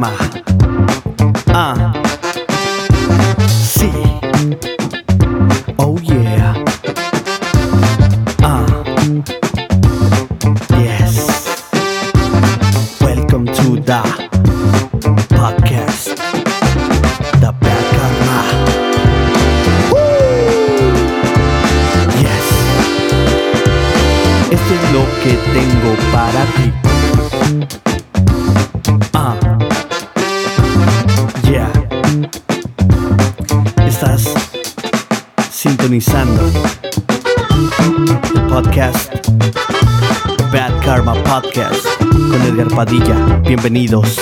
Karma. Podcast Bad Karma Podcast con Edgar Padilla. Bienvenidos.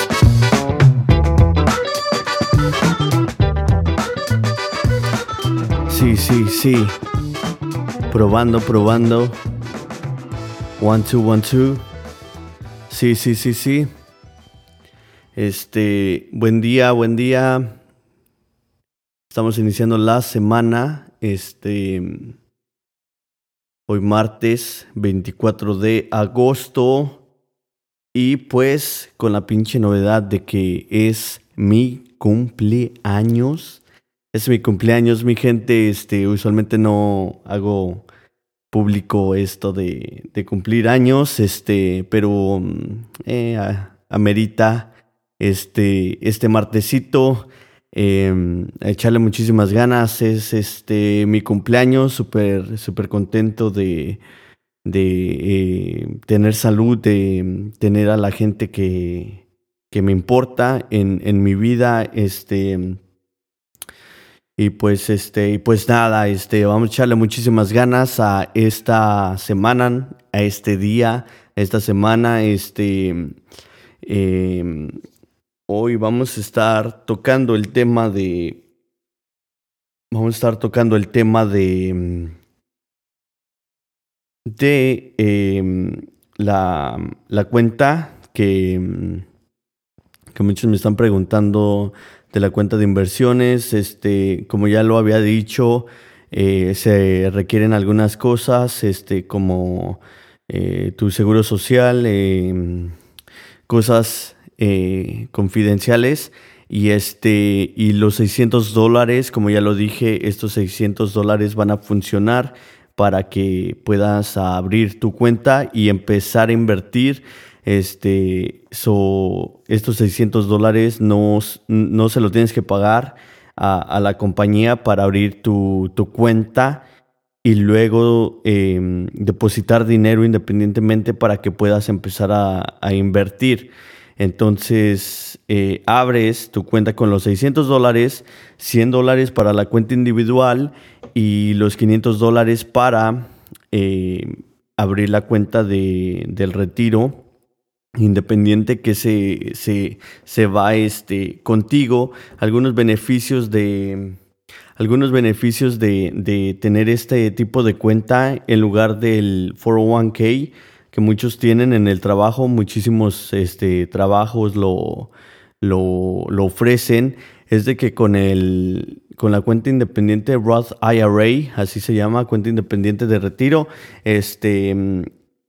Sí, sí, sí. Probando, probando. One, two, one, two. Sí, sí, sí, sí. Este, buen día, buen día. Estamos iniciando la semana. Este, hoy martes 24 de agosto. Y pues con la pinche novedad de que es mi cumpleaños. Es mi cumpleaños, mi gente. Este, usualmente no hago público esto de, de cumplir años, este, pero mm, eh, amerita este, este martesito. Eh, echarle muchísimas ganas. Es este mi cumpleaños, súper, súper contento de, de eh, tener salud, de mm, tener a la gente que, que me importa en, en mi vida. Este. Y pues este, y pues nada, este, vamos a echarle muchísimas ganas a esta semana, a este día, a esta semana, este, hoy vamos a estar tocando el tema de, vamos a estar tocando el tema de, de eh, la, la cuenta que, que muchos me están preguntando de la cuenta de inversiones. Este, como ya lo había dicho, eh, se requieren algunas cosas, este, como eh, tu seguro social, eh, cosas eh, confidenciales. Y este, y los 600 dólares, como ya lo dije, estos 600 dólares van a funcionar para que puedas abrir tu cuenta y empezar a invertir. Este, so, estos 600 dólares no, no se lo tienes que pagar a, la compañía para abrir tu, tu cuenta y luego em, depositar dinero independientemente para que puedas empezar a invertir. Entonces, eh, abres tu cuenta con los 600 dólares, 100 dólares para la cuenta individual y los 500 dólares para eh, abrir la cuenta de- del retiro independiente que se, se, se va este, contigo, algunos beneficios de algunos beneficios de, de tener este tipo de cuenta en lugar del 401k muchos tienen en el trabajo, muchísimos este, trabajos lo, lo, lo ofrecen, es de que con, el, con la cuenta independiente Roth IRA, así se llama, cuenta independiente de retiro, este, mm,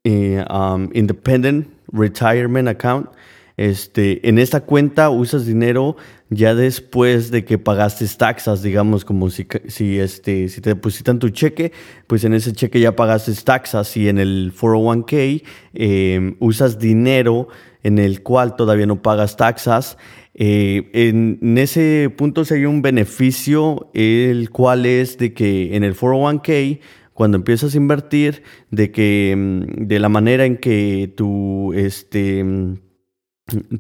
eh, um, Independent Retirement Account. Este, en esta cuenta usas dinero ya después de que pagaste taxas, digamos, como si, si, este, si te depositan tu cheque, pues en ese cheque ya pagaste taxas y en el 401k eh, usas dinero en el cual todavía no pagas taxas. Eh, en, en ese punto sería un beneficio, el cual es de que en el 401k cuando empiezas a invertir, de que mm, de la manera en que tu, este, mm,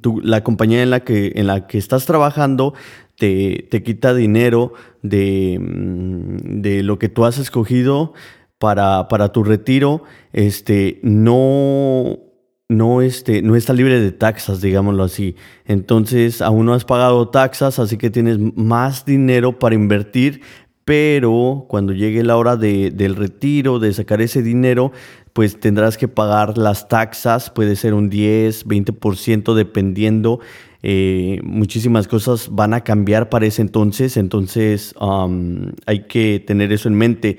tu- la compañía en la que, en la que estás trabajando te, te quita dinero de, mm, de lo que tú has escogido para, para tu retiro, este, no, no, este, no está libre de taxas, digámoslo así. Entonces, aún no has pagado taxas, así que tienes más dinero para invertir, pero cuando llegue la hora de- del retiro, de sacar ese dinero, pues tendrás que pagar las taxas, puede ser un 10, 20% dependiendo. Eh, muchísimas cosas van a cambiar para ese entonces, entonces um, hay que tener eso en mente.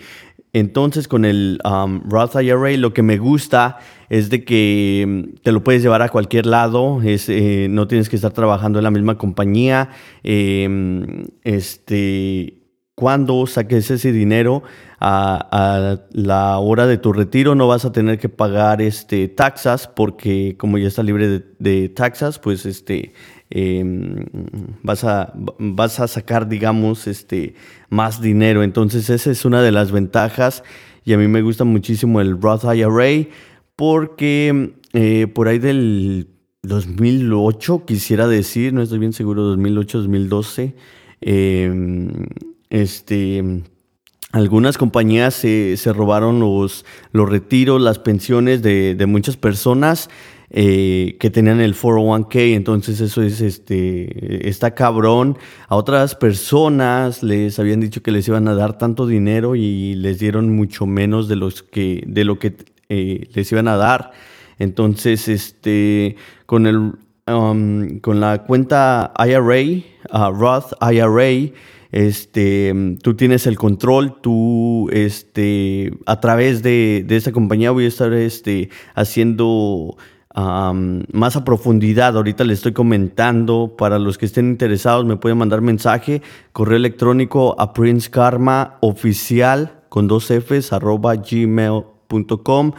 entonces con el um, Roth IRA lo que me gusta es de que mm, te lo puedes llevar a cualquier lado, es, eh, no tienes que estar trabajando en la misma compañía. Em, este, cuando saques ese dinero a, la hora de tu retiro no vas a tener que pagar este, taxas porque como ya está libre de, de taxas, pues este, Em, vas, a, vas a sacar, digamos, este, más dinero. Entonces esa es una de las ventajas y a mí me gusta muchísimo el Roth IRA porque eh, por ahí del 2008, quisiera decir, no estoy bien seguro, 2008, 2012, em, este algunas compañías se, robaron los, los retiros, las pensiones de, de muchas personas eh, que tenían el 401k, entonces eso es, este, está cabrón. A otras personas les habían dicho que les iban a dar tanto dinero y les dieron mucho menos de, los que, de lo que eh, les iban a dar. Entonces, este, con, el, um, con la cuenta IRA, uh, Roth IRA, este, tú tienes el control, tú, este, a través de, de esta compañía voy a estar, este, haciendo más a profundidad. Ahorita les estoy comentando. Para los que estén interesados, me pueden mandar mensaje, correo electrónico a Prince con dos Fs arroba gmail.com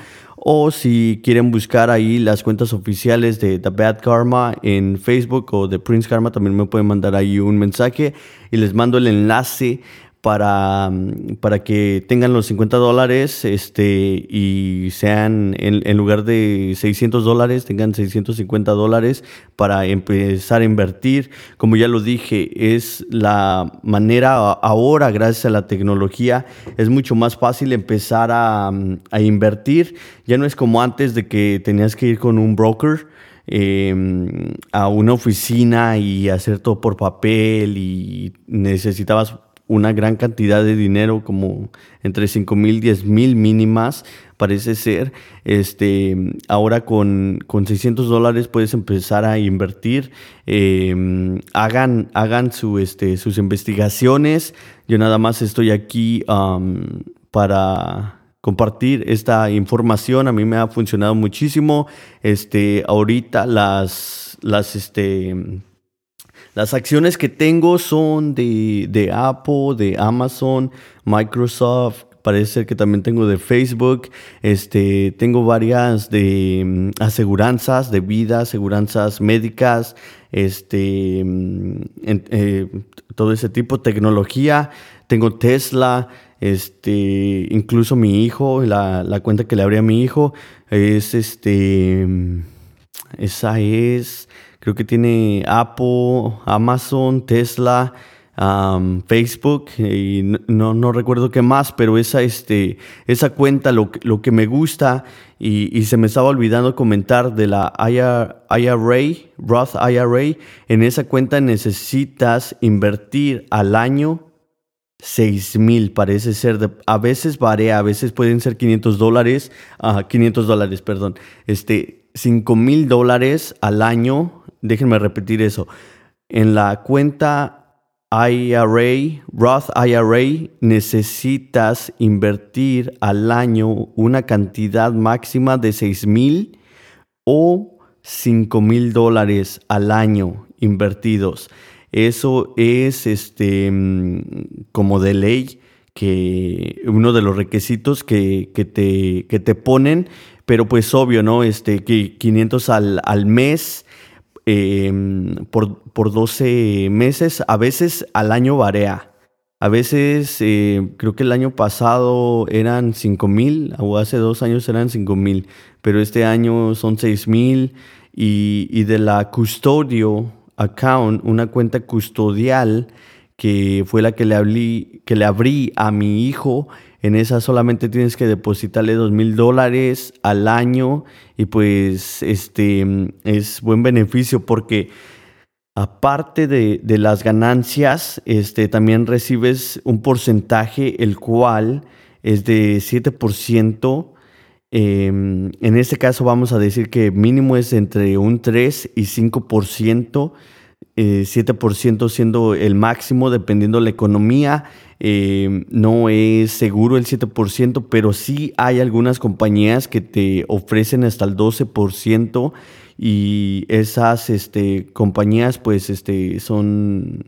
o si quieren buscar ahí las cuentas oficiales de The Bad Karma en Facebook o de Prince Karma, también me pueden mandar ahí un mensaje y les mando el enlace para, para que tengan los 50 dólares este, y sean, en, lugar de 600 dólares, tengan 650 dólares para empezar a invertir. Como ya lo dije, es la manera ahora, gracias a la tecnología, es mucho más fácil empezar a, a invertir. Ya no es como antes de que tenías que ir con un broker. Em, a una oficina y hacer todo por papel y necesitabas una gran cantidad de dinero, como entre 5 mil, 10 mil mínimas, parece ser. Este, ahora con, con 600 dólares puedes empezar a invertir. Em, hagan hagan su, este, sus investigaciones. Yo nada más estoy aquí para compartir esta información. A mí me ha funcionado muchísimo. Este, ahorita las, las, este, las acciones que tengo son de, Apple, de Amazon, Microsoft, parece ser que también tengo de Facebook, este, tengo varias de mm, aseguranzas de vida, aseguranzas médicas, este, mm, eh, todo ese tipo, de tecnología, tengo Tesla, este, incluso mi hijo, la, la cuenta que le abrí a mi hijo es este, mm, esa es Creo que tiene Apple, Amazon, Tesla, Facebook y no, no, recuerdo qué más, pero esa, este, esa cuenta, lo, lo que me gusta y, se me estaba olvidando comentar de la IRA, Roth IRA, en esa cuenta necesitas invertir al año 6 mil, parece ser, a veces varía, a veces pueden ser 500 dólares, 500 dólares, perdón, este, 5 mil dólares al año déjenme repetir eso. En la cuenta IRA, Roth IRA, necesitas invertir al año una cantidad máxima de 6 mil o 5 mil dólares al año invertidos. Eso es este, mm, como de ley que uno de los requisitos que, te, que te ponen, pero pues obvio, ¿no? Este, que 500 al, al mes Em, por, por 12 meses, a veces al año varía. A veces, eh, creo que el año pasado eran 5 mil, o hace dos años eran 5 mil, pero este año son 6 mil. Y, y, de la custodio account, una cuenta custodial, que fue la que le, que le abrí a mi hijo, en esa solamente tienes que depositarle dos mil dólares al año y pues este es buen beneficio porque aparte de, las ganancias, este, también recibes un porcentaje el cual es de 7%. Em, en este caso vamos a decir que mínimo es entre un 3 y 5% 7% siendo el máximo dependiendo de la economía. no es seguro el 7%, pero sí hay algunas compañías que te ofrecen hasta el 12% y esas este, compañías pues este, son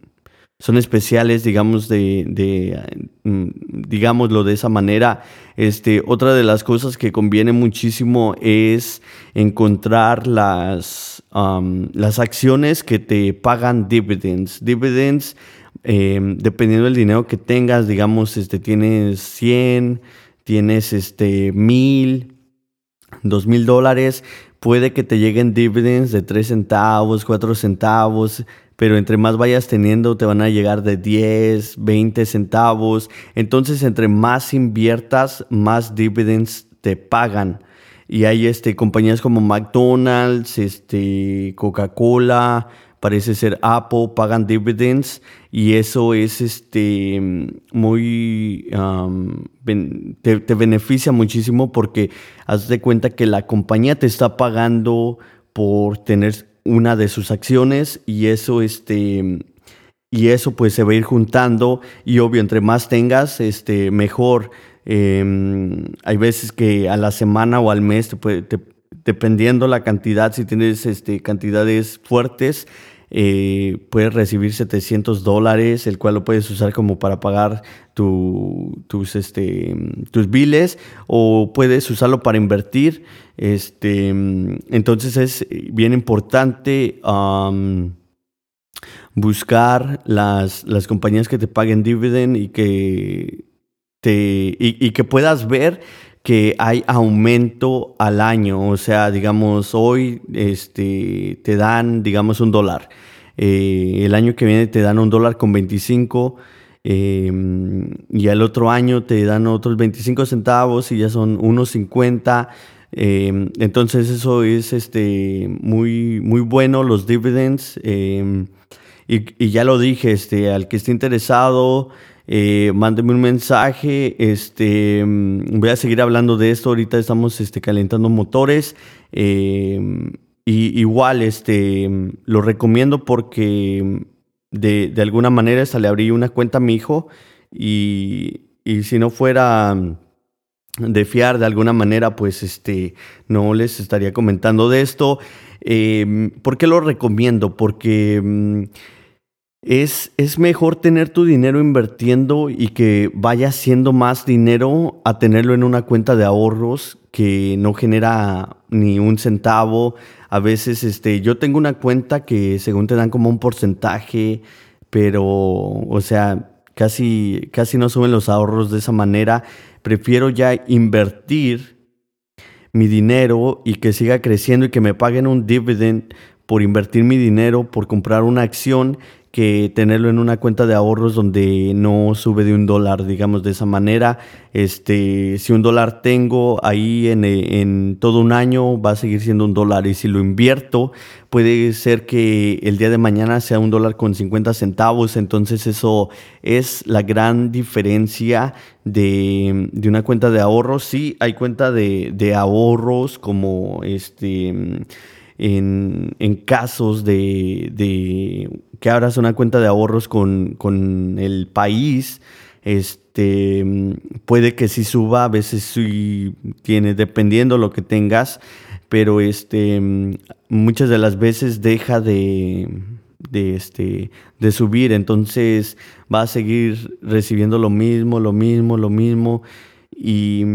son especiales, digamos, de, mm, digámoslo de esa manera. Este, otra de las cosas que conviene muchísimo es encontrar las, las acciones que te pagan dividends. Dividends, em, dependiendo del dinero que tengas, digamos, este, tienes 100, tienes este, 1000, 2000 dólares, puede que te lleguen dividends de 3 centavos, 4 centavos, pero entre más vayas teniendo te van a llegar de 10, 20 centavos. Entonces, entre más inviertas, más dividends te pagan. Y hay este, compañías como McDonald's, este, Coca-Cola, parece ser Apple, pagan dividends y eso es este, muy, te, te, beneficia muchísimo porque haz de cuenta que la compañía te está pagando por tener una de sus acciones y eso este y eso pues se va a ir juntando y obvio entre más tengas este mejor. Em, hay veces que a la semana o al mes te puede, dependiendo la cantidad si tienes este cantidades fuertes eh, puedes recibir 700 dólares, el cual lo puedes usar como para pagar tus, este, tus biles o puedes usarlo para invertir. Este, entonces es bien importante buscar las, las, compañías que te paguen dividend y que, te, y que puedas ver que hay aumento al año. O sea, digamos, hoy este, te dan, digamos, un dólar. Eh, el año que viene te dan un dólar con 25 em, y al otro año te dan otros 25 centavos y ya son unos 50. Em, entonces eso es este, muy, muy bueno, los dividends. Em, y, y, ya lo dije, este, al que esté interesado, eh, mándeme un mensaje. Este, voy a seguir hablando de esto. Ahorita estamos este, calentando motores. Eh, y igual, este, lo recomiendo porque de, de, alguna manera hasta le abrí una cuenta a mi hijo. Y, y si no fuera de fiar de alguna manera, pues este, no les estaría comentando de esto. Eh, ¿Por qué lo recomiendo? Porque mm, es, es, mejor tener tu dinero invirtiendo y que vaya siendo más dinero a tenerlo en una cuenta de ahorros que no genera ni un centavo. A veces este, yo tengo una cuenta que según te dan como un porcentaje, pero, o sea, casi, casi no suben los ahorros de esa manera. Prefiero ya invertir mi dinero y que siga creciendo y que me paguen un dividend por invertir mi dinero, por comprar una acción que tenerlo en una cuenta de ahorros donde no sube de un dólar, digamos de esa manera. Este, si un dólar tengo ahí en, en, todo un año, va a seguir siendo un dólar. Y si lo invierto, puede ser que el día de mañana sea un dólar con 50 centavos. Entonces eso es la gran diferencia de, de una cuenta de ahorros. Sí, hay cuenta de, de ahorros como este en, en casos de, de, que abras una cuenta de ahorros con, con, el país, este, puede que sí suba, a veces sí tiene, dependiendo lo que tengas, pero este, muchas de las veces deja de, de, este, de subir, entonces va a seguir recibiendo lo mismo, lo mismo, lo mismo. Y,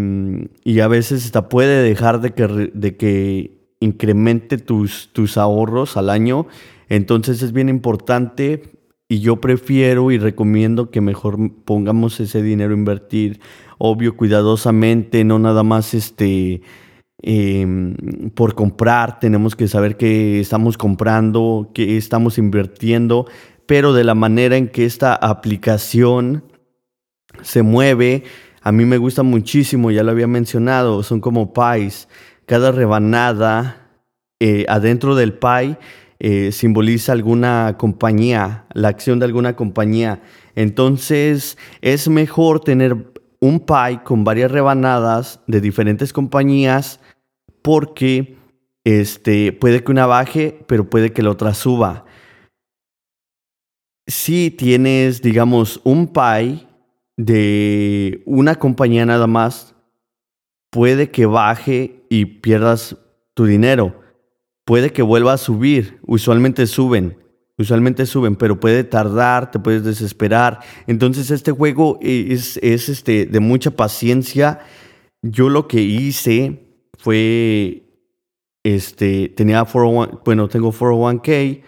y a veces hasta puede dejar de que, de que incremente tus, tus ahorros al año. Entonces es bien importante y yo prefiero y recomiendo que mejor pongamos ese dinero a invertir, obvio, cuidadosamente, no nada más este, em, por comprar, tenemos que saber qué estamos comprando, qué estamos invirtiendo, pero de la manera en que esta aplicación se mueve, a mí me gusta muchísimo, ya lo había mencionado, son como pies cada rebanada eh, adentro del pie eh, simboliza alguna compañía, la acción de alguna compañía. Entonces es mejor tener un pie con varias rebanadas de diferentes compañías porque este, puede que una baje, pero puede que la otra suba. si tienes, digamos, un pie de una compañía nada más, puede que baje y pierdas tu dinero. Puede que vuelva a subir. Usualmente suben. Usualmente suben, pero puede tardar, te puedes desesperar. Entonces este juego es, es este, de mucha paciencia. Yo lo que hice fue, este, tenía 401, bueno, tengo 401k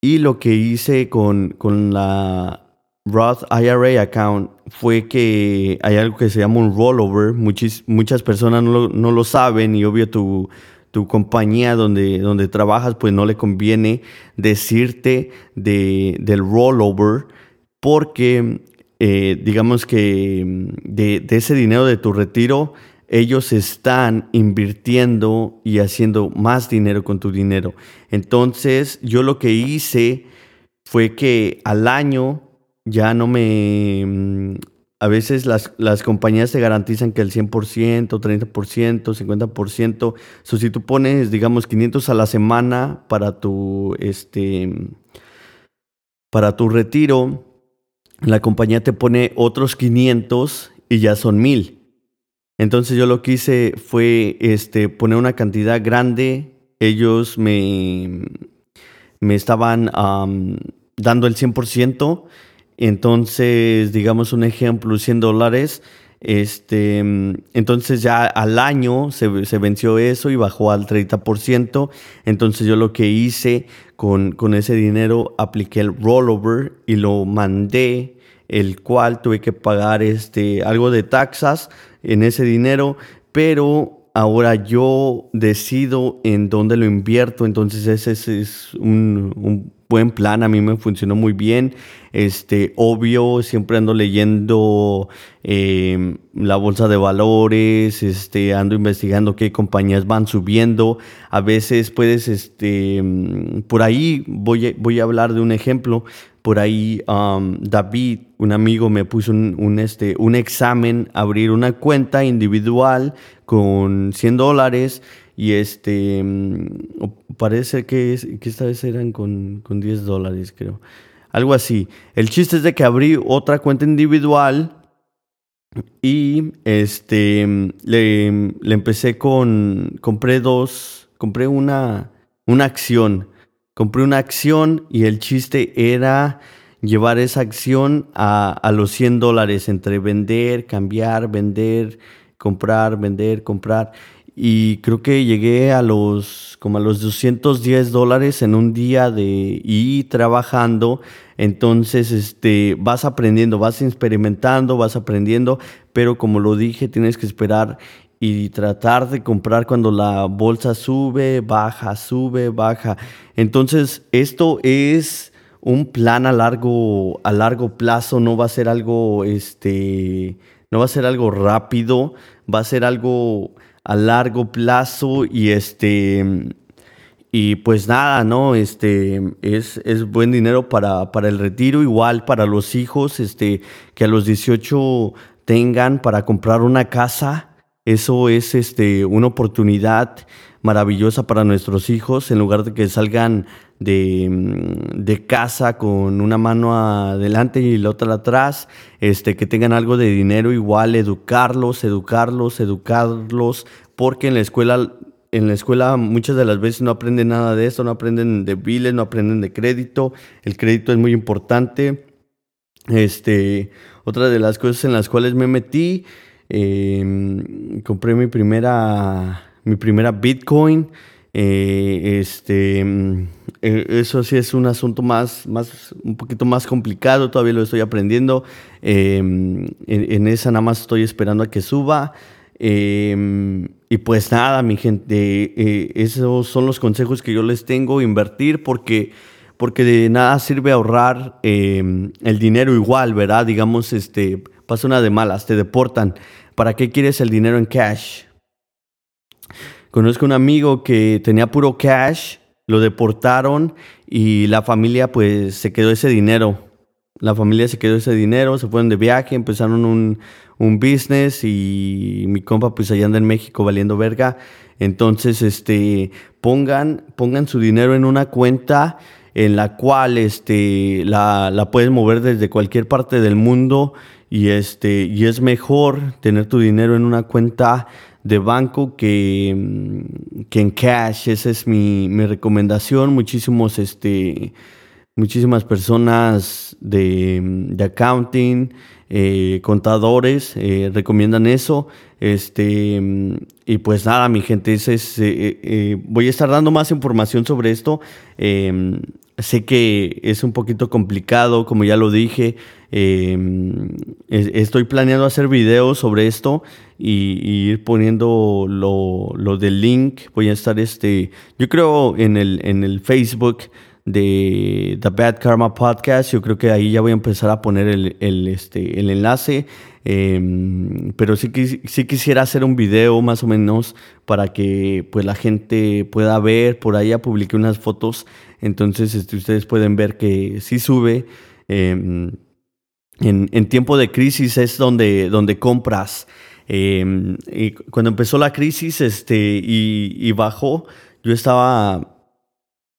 y lo que hice con, con la Roth IRA account fue que hay algo que se llama un rollover. muchas personas no lo, no lo saben y obvio tu, tu compañía donde, donde trabajas, pues no le conviene decirte de, del rollover porque eh, digamos que de, de, ese dinero de tu retiro, ellos están invirtiendo y haciendo más dinero con tu dinero. Entonces yo lo que hice fue que al año ya no me a veces las, las compañías te garantizan que el 100%, 30%, 50%. So, si tú pones, digamos, 500 a la semana para tu, este, para tu retiro, la compañía te pone otros 500 y ya son 1000. Entonces yo lo que hice fue este, poner una cantidad grande. Ellos me, me estaban dando el 100% entonces, digamos un ejemplo, 100 dólares. Este, entonces ya al año se, venció eso y bajó al 30%. Entonces yo lo que hice con, con ese dinero, apliqué el rollover y lo mandé, el cual tuve que pagar este, algo de taxas en ese dinero, pero ahora yo decido en dónde lo invierto. Entonces ese, es un buen plan, a mí me funcionó muy bien. Este, obvio, siempre ando leyendo em, la bolsa de valores, este, ando investigando qué compañías van subiendo. A veces puedes, este, por ahí voy a, voy a hablar de un ejemplo. Por ahí David, un amigo, me puso un, este, un examen, abrir una cuenta individual con 100 dólares y este, parece que, que esta vez eran con, con 10 dólares, creo. Algo así. El chiste es de que abrí otra cuenta individual y este le, empecé con. Compré dos. Compré una, una acción. Compré una acción y el chiste era llevar esa acción a, a los 100 dólares entre vender, cambiar, vender, comprar, vender, comprar y creo que llegué a los como a los 210 dólares en un día de y trabajando. Entonces este vas aprendiendo vas experimentando vas aprendiendo pero como lo dije tienes que esperar y tratar de comprar cuando la bolsa sube baja sube baja. Entonces esto es un plan a largo a largo plazo no va a ser algo este no va a ser algo rápido va a ser algo a largo plazo y este y pues nada, ¿no? Este es, es buen dinero para, para, el retiro, igual para los hijos, este, que a los 18 tengan para comprar una casa. Eso es este, una oportunidad maravillosa para nuestros hijos, en lugar de que salgan de, de, casa con una mano adelante y la otra atrás, este, que tengan algo de dinero, igual educarlos, educarlos, educarlos, porque en la escuela en la escuela muchas de las veces no aprenden nada de esto, no aprenden de biles, no aprenden de crédito. El crédito es muy importante. Este, otra de las cosas en las cuales me metí, em, compré mi primera, mi primera Bitcoin. Eh, este, em, e, eso sí es un asunto más, más, un poquito más complicado. Todavía lo estoy aprendiendo. Em, en, en, esa nada más estoy esperando a que suba. Em, y pues nada, mi gente, eh, esos son los consejos que yo les tengo, invertir porque, porque de nada sirve ahorrar el dinero igual, ¿verdad? Digamos, este, pasa una de malas, te deportan. ¿Para qué quieres el dinero en cash? Conozco un amigo que tenía puro cash, lo deportaron y la familia pues se quedó ese dinero. La familia se quedó ese dinero, se fueron de viaje, empezaron un, un business y mi compa pues allá anda en México valiendo verga. Entonces, este, pongan, pongan su dinero en una cuenta en la cual este, la, la puedes mover desde cualquier parte del mundo y, este, y es mejor tener tu dinero en una cuenta de banco que, mm, que en cash. Esa es mi, mi recomendación. Muchísimos, este, muchísimas personas de, mm, de accounting, eh, contadores eh, recomiendan eso. Este, y pues nada, mi gente, eh, voy a estar dando más información sobre esto. sé que es un poquito complicado, como ya lo dije. estoy planeando hacer videos sobre esto y, ir poniendo lo, lo, del link. Voy a estar, este, yo creo, en el, en el Facebook de The Bad Karma Podcast. Yo creo que ahí ya voy a empezar a poner el, este, el enlace. Em, pero sí, sí quisiera hacer un video más o menos para que pues, la gente pueda ver. Por ahí ya publiqué unas fotos. Entonces este, ustedes pueden ver que sí sube. Em, en, en, tiempo de crisis es donde, donde compras. Em, y cuando empezó la crisis este, y bajó, yo estaba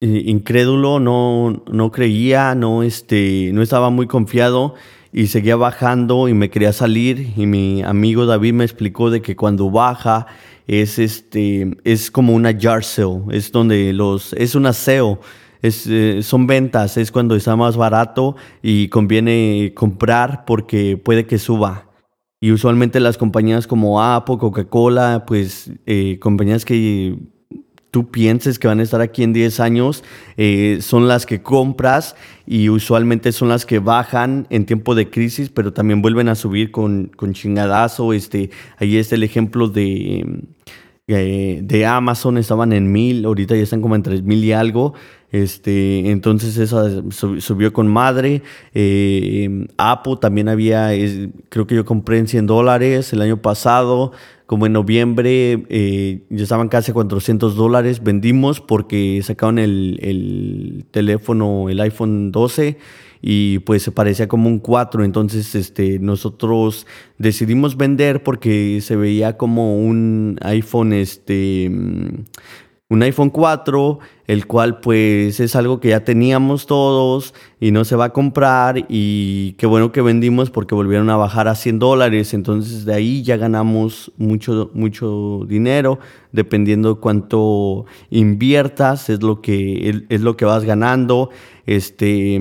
incrédulo, no, no creía, no, este, no estaba muy confiado y seguía bajando y me quería salir y mi amigo David me explicó de que cuando baja es este es como una jar sale, es donde los es un aseo, es, eh, son ventas, es cuando está más barato y conviene comprar porque puede que suba. Y usualmente las compañías como Apple, Coca-Cola, pues eh, compañías que tú pienses que van a estar aquí en 10 años eh, son las que compras y usualmente son las que bajan en tiempo de crisis, pero también vuelven a subir con, con chingadazo. Este, ahí es el ejemplo de, de Amazon, estaban en mil, ahorita ya están como en tres mil y algo. Este, entonces esa subió con madre. Eh, Apple también había, creo que yo compré en 100 dólares el año pasado como en noviembre eh, ya estaban casi 400 dólares, vendimos porque sacaron el, teléfono, el iPhone 12 y pues se parecía como un 4, entonces este, nosotros decidimos vender porque se veía como un iPhone este, un iPhone 4, el cual pues es algo que ya teníamos todos y no se va a comprar. Y qué bueno que vendimos porque volvieron a bajar a 100 dólares, entonces de ahí ya ganamos mucho, mucho dinero, dependiendo cuánto inviertas, es lo que, es lo que vas ganando, este,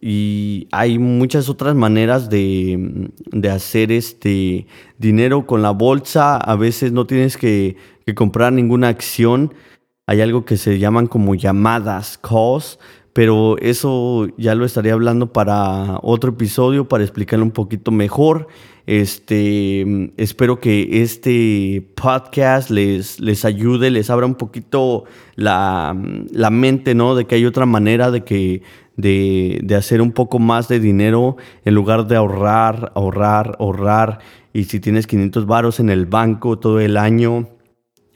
y hay muchas otras maneras de, de hacer este dinero con la bolsa, a veces no tienes que, que comprar ninguna acción, hay algo que se llaman como llamadas, calls, pero eso ya lo estaría hablando para otro episodio para explicarlo un poquito mejor. Este, espero que este podcast les, les ayude, les abra un poquito la, la mente, ¿no? De que hay otra manera de que de, de, hacer un poco más de dinero en lugar de ahorrar, ahorrar, ahorrar. Y si tienes 500 varos en el banco todo el año,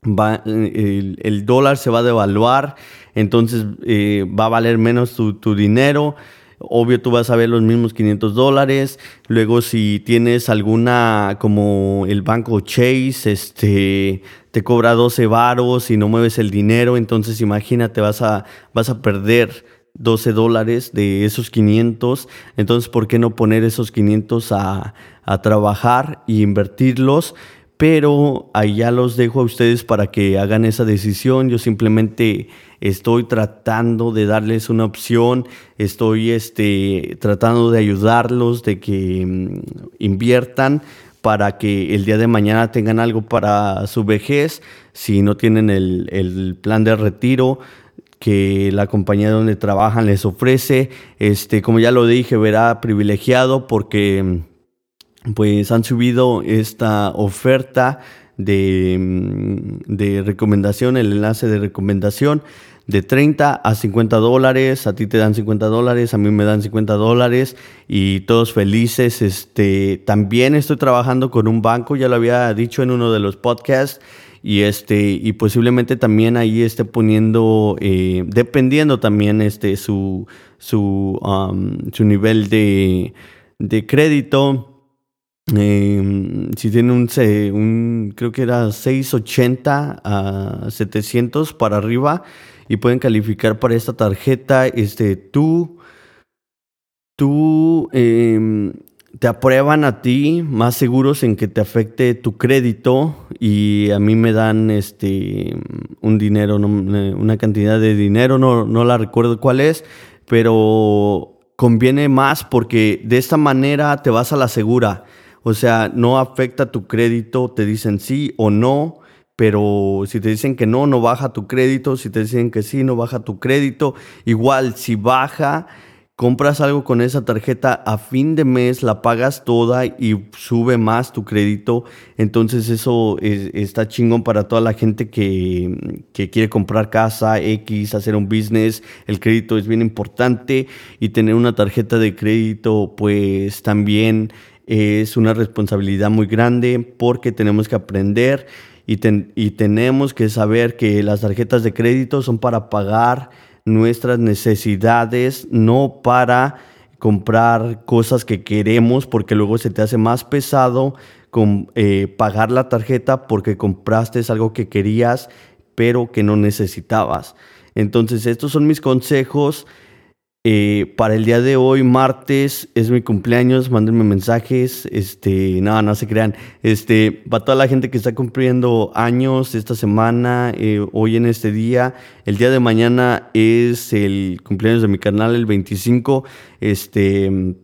va, el, dólar se va a devaluar, entonces eh, va a valer menos tu, dinero. Obvio, tú vas a ver los mismos 500 dólares. Luego, si tienes alguna, como el banco Chase, este, te cobra 12 varos y no mueves el dinero, entonces imagínate, vas a, vas a perder 12 dólares de esos 500. Entonces, ¿por qué no poner esos 500 a, a trabajar e invertirlos? Pero ya los dejo a ustedes para que hagan esa decisión. Yo simplemente estoy tratando de darles una opción, estoy este, tratando de ayudarlos, de que mm, inviertan para que el día de mañana tengan algo para su vejez, si no tienen el, el plan de retiro que la compañía donde trabajan les ofrece, este, como ya lo dije, verá privilegiado porque mm, pues han subido esta oferta de, mm, de, recomendación, el enlace de recomendación de 30 a 50 dólares, a ti te dan 50 dólares, a mí me dan 50 dólares y todos felices. Este, también estoy trabajando con un banco, ya lo había dicho en uno de los podcasts y este y posiblemente también ahí esté poniendo eh, dependiendo también este su su, um, su nivel de, de crédito eh, si tiene un, creo que era 680 a 700 para arriba y pueden calificar para esta tarjeta. Este, tú, tú em, te aprueban a ti más seguros en que te afecte tu crédito y a mí me dan este un dinero, una cantidad de dinero, no, no la recuerdo cuál es, pero conviene más porque de esta manera te vas a la segura. O sea, no afecta tu crédito, te dicen sí o no, pero si te dicen que no, no baja tu crédito, si te dicen que sí, no baja tu crédito. Igual, si baja, compras algo con esa tarjeta a fin de mes, la pagas toda y sube más tu crédito. Entonces eso está chingón para toda la gente que, que, quiere comprar casa, X, hacer un business. El crédito es bien importante y tener una tarjeta de crédito pues también es una responsabilidad muy grande porque tenemos que aprender y, y tenemos que saber que las tarjetas de crédito son para pagar nuestras necesidades, no para comprar cosas que queremos porque luego se te hace más pesado con, eh, pagar la tarjeta porque compraste algo que querías pero que no necesitabas. Entonces estos son mis consejos eh, para el día de hoy, martes, es mi cumpleaños, mándenme mensajes, este, no, no se crean, este, para toda la gente que está cumpliendo años esta semana, eh, hoy en este día, el día de mañana es el cumpleaños de mi canal, el 25, este,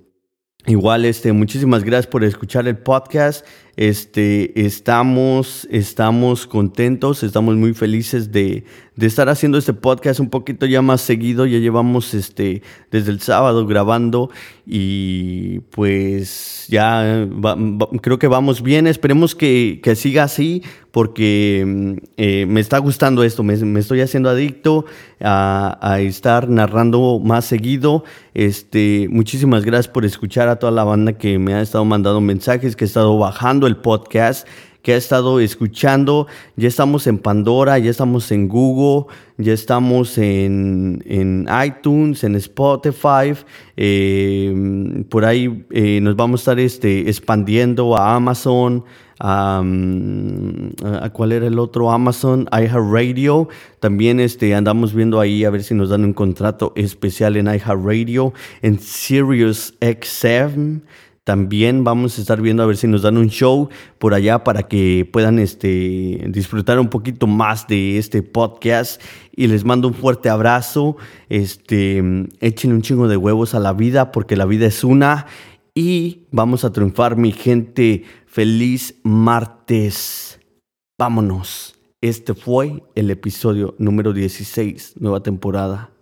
igual, este, muchísimas gracias por escuchar el podcast, este, estamos, estamos contentos, estamos muy felices de, de estar haciendo este podcast un poquito ya más seguido. Ya llevamos este desde el sábado grabando y pues ya creo que vamos bien. Esperemos que, que siga así porque mm, eh, me está gustando esto. Me, estoy haciendo adicto a, a, estar narrando más seguido. Este, muchísimas gracias por escuchar a toda la banda que me ha estado mandando mensajes, que ha estado bajando el podcast que ha estado escuchando. Ya estamos en Pandora, ya estamos en Google, ya estamos en, iTunes, en Spotify. Eh, por ahí eh, nos vamos a estar este, expandiendo a Amazon. A, cuál era el otro Amazon iHeartRadio también este andamos viendo ahí a ver si nos dan un contrato especial en iHeartRadio en Sirius XM también vamos a estar viendo a ver si nos dan un show por allá para que puedan este, disfrutar un poquito más de este podcast. Y les mando un fuerte abrazo. Este, echen un chingo de huevos a la vida porque la vida es una. Y vamos a triunfar, mi gente. Feliz martes. Vámonos. Este fue el episodio número 16, nueva temporada.